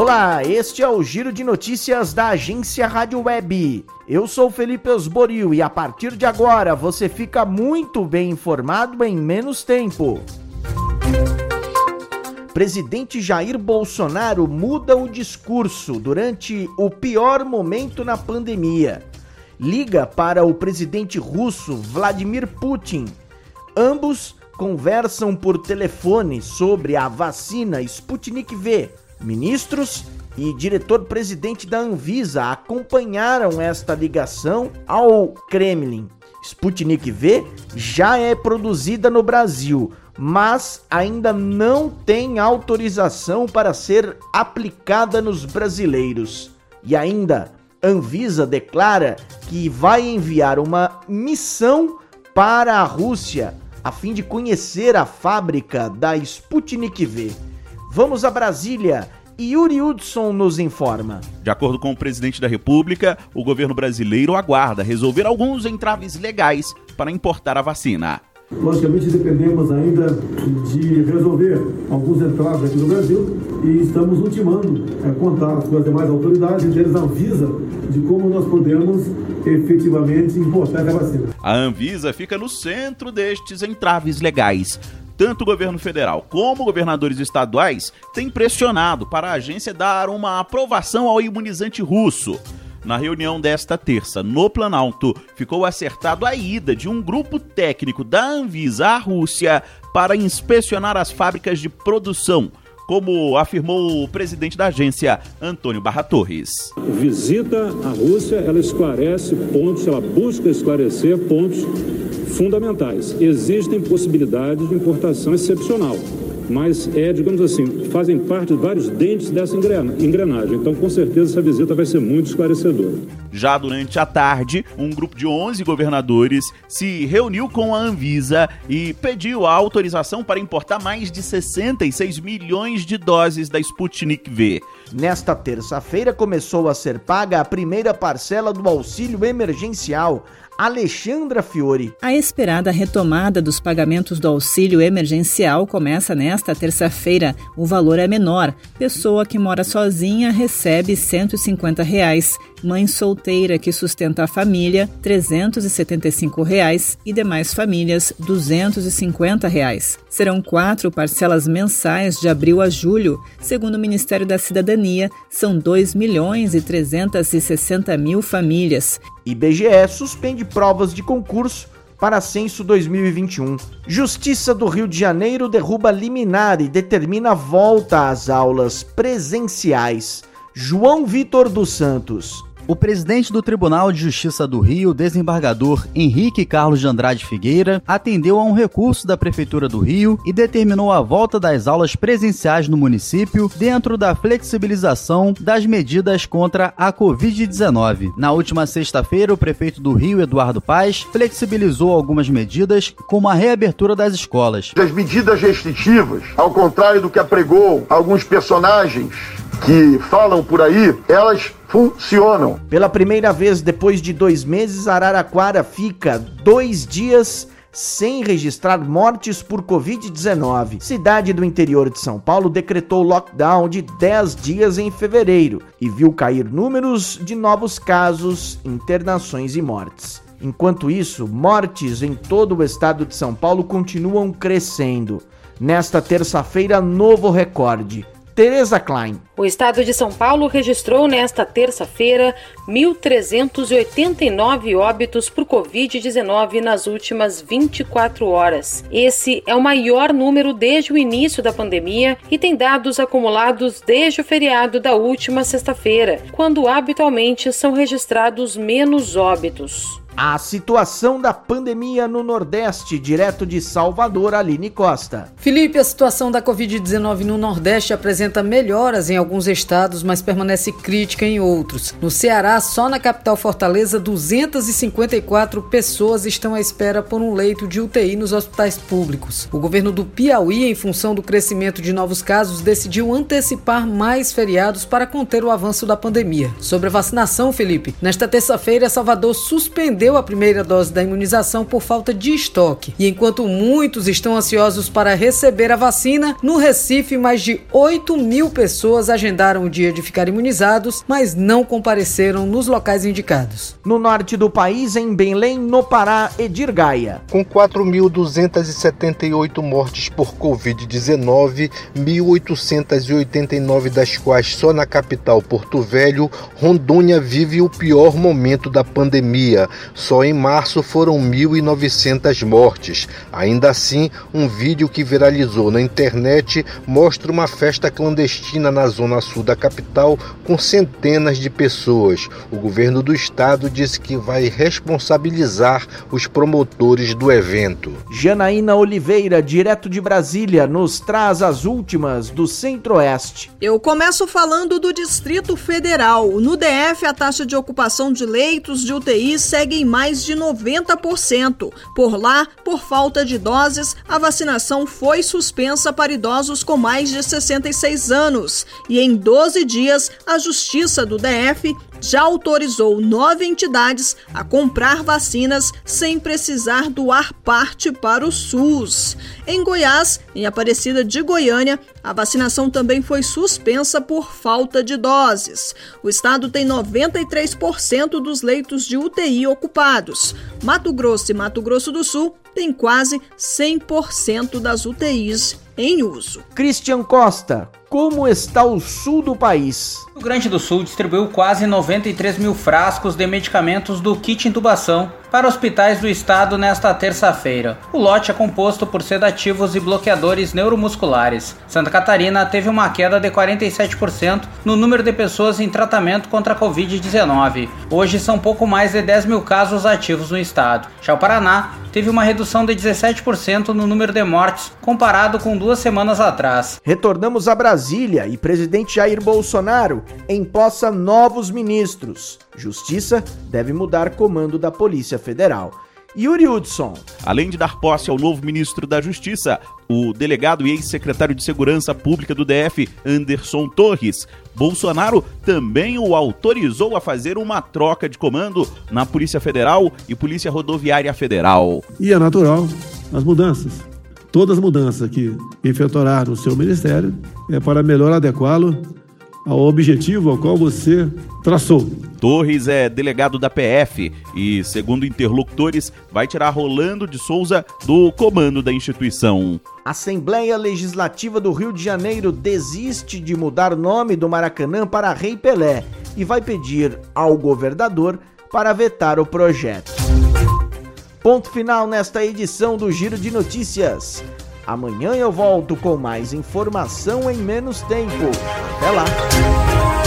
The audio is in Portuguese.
Olá, este é o Giro de Notícias da agência Rádio Web. Eu sou Felipe Osborio e a partir de agora você fica muito bem informado em menos tempo. Presidente Jair Bolsonaro muda o discurso durante o pior momento na pandemia. Liga para o presidente russo Vladimir Putin. Ambos conversam por telefone sobre a vacina Sputnik V. Ministros e diretor-presidente da Anvisa acompanharam esta ligação ao Kremlin. Sputnik V já é produzida no Brasil, mas ainda não tem autorização para ser aplicada nos brasileiros. E ainda, Anvisa declara que vai enviar uma missão para a Rússia a fim de conhecer a fábrica da Sputnik V. Vamos a Brasília e Yuri Hudson nos informa. De acordo com o presidente da República, o governo brasileiro aguarda resolver alguns entraves legais para importar a vacina. Logicamente, dependemos ainda de resolver alguns entraves aqui no Brasil e estamos ultimando é, contatos com as demais autoridades, entre eles a Anvisa, de como nós podemos efetivamente importar a vacina. A Anvisa fica no centro destes entraves legais. Tanto o governo federal como governadores estaduais têm pressionado para a agência dar uma aprovação ao imunizante russo. Na reunião desta terça, no Planalto, ficou acertado a ida de um grupo técnico da Anvisa à Rússia para inspecionar as fábricas de produção, como afirmou o presidente da agência, Antônio Barra Torres. Visita à Rússia, ela esclarece pontos, ela busca esclarecer pontos fundamentais. Existem possibilidades de importação excepcional mas é, digamos assim, fazem parte de vários dentes dessa engrenagem. Então, com certeza, essa visita vai ser muito esclarecedora. Já durante a tarde, um grupo de 11 governadores se reuniu com a Anvisa e pediu a autorização para importar mais de 66 milhões de doses da Sputnik V. Nesta terça-feira começou a ser paga a primeira parcela do auxílio emergencial Alexandra Fiore. A esperada retomada dos pagamentos do auxílio emergencial começa nesta terça-feira. O valor é menor. Pessoa que mora sozinha recebe 150 reais. Mãe solteira que sustenta a família, 375 reais, e demais famílias, 250 reais. Serão quatro parcelas mensais de abril a julho. Segundo o Ministério da Cidadania, são 2 milhões e 360 mil famílias. IBGE suspende provas de concurso para censo 2021. Justiça do Rio de Janeiro derruba liminar e determina volta às aulas presenciais. João Vitor dos Santos. O presidente do Tribunal de Justiça do Rio, desembargador Henrique Carlos de Andrade Figueira, atendeu a um recurso da Prefeitura do Rio e determinou a volta das aulas presenciais no município dentro da flexibilização das medidas contra a Covid-19. Na última sexta-feira, o prefeito do Rio, Eduardo Paz, flexibilizou algumas medidas, como a reabertura das escolas. As medidas restritivas, ao contrário do que apregou alguns personagens que falam por aí, elas funcionam. Pela primeira vez depois de dois meses, Araraquara fica dois dias sem registrar mortes por Covid-19. Cidade do interior de São Paulo decretou lockdown de 10 dias em fevereiro e viu cair números de novos casos, internações e mortes. Enquanto isso, mortes em todo o estado de São Paulo continuam crescendo. Nesta terça-feira, novo recorde. Tereza Klein. O estado de São Paulo registrou nesta terça-feira 1.389 óbitos por Covid-19 nas últimas 24 horas. Esse é o maior número desde o início da pandemia e tem dados acumulados desde o feriado da última sexta-feira, quando habitualmente são registrados menos óbitos. A situação da pandemia no Nordeste, direto de Salvador, Aline Costa. Felipe, a situação da Covid-19 no Nordeste apresenta melhoras em alguns estados, mas permanece crítica em outros. No Ceará, só na capital Fortaleza, 254 pessoas estão à espera por um leito de UTI nos hospitais públicos. O governo do Piauí, em função do crescimento de novos casos, decidiu antecipar mais feriados para conter o avanço da pandemia. Sobre a vacinação, Felipe, nesta terça-feira, Salvador suspendeu suspendeu a primeira dose da imunização por falta de estoque. E enquanto muitos estão ansiosos para receber a vacina, no Recife, mais de 8 mil pessoas agendaram o dia de ficar imunizados, mas não compareceram nos locais indicados. No norte do país, em Belém, no Pará, Edir Gaia. Com 4.278 mortes por Covid-19, 1.889 das quais só na capital Porto Velho, Rondônia vive o pior momento da pandemia. Só em março foram 1.900 mortes. Ainda assim, um vídeo que viralizou na internet mostra uma festa clandestina na zona sul da capital com centenas de pessoas. O governo do estado disse que vai responsabilizar os promotores do evento. Janaína Oliveira, direto de Brasília, nos traz as últimas do Centro-Oeste. Eu começo falando do Distrito Federal. No DF, a taxa de ocupação de leitos de UTI segue em mais de 90%. Por lá, por falta de doses, a vacinação foi suspensa para idosos com mais de 66 anos. E em 12 dias, a Justiça do DF já autorizou nove entidades a comprar vacinas sem precisar doar parte para o SUS. Em Goiás, em Aparecida de Goiânia, a vacinação também foi suspensa por falta de doses. O estado tem 93% dos leitos de UTI ocupados. Mato Grosso e Mato Grosso do Sul têm quase 100% das UTIs em uso. Christian Costa, como está o sul do país? O Rio Grande do Sul distribuiu quase 93 mil frascos de medicamentos do kit intubação para hospitais do estado nesta terça-feira. O lote é composto por sedativos e bloqueadores neuromusculares. Santa Catarina teve uma queda de 47% no número de pessoas em tratamento contra a Covid-19. Hoje são pouco mais de 10 mil casos ativos no estado. Já o Paraná teve uma redução de 17% no número de mortes comparado com duas semanas atrás. Retornamos a Brasília e presidente Jair Bolsonaro empossa novos ministros. Justiça deve mudar comando da Polícia Federal. Yuri Hudson. Além de dar posse ao novo ministro da Justiça, o delegado e ex-secretário de Segurança Pública do DF, Anderson Torres, Bolsonaro também o autorizou a fazer uma troca de comando na Polícia Federal e Polícia Rodoviária Federal. E é natural as mudanças. Todas as mudanças que efetuar no seu ministério é para melhor adequá-lo ao objetivo ao qual você traçou. Torres é delegado da PF e, segundo interlocutores, vai tirar Rolando de Souza do comando da instituição. Assembleia Legislativa do Rio de Janeiro desiste de mudar nome do Maracanã para Rei Pelé e vai pedir ao governador para vetar o projeto. Ponto final nesta edição do Giro de Notícias. Amanhã eu volto com mais informação em menos tempo. Até lá!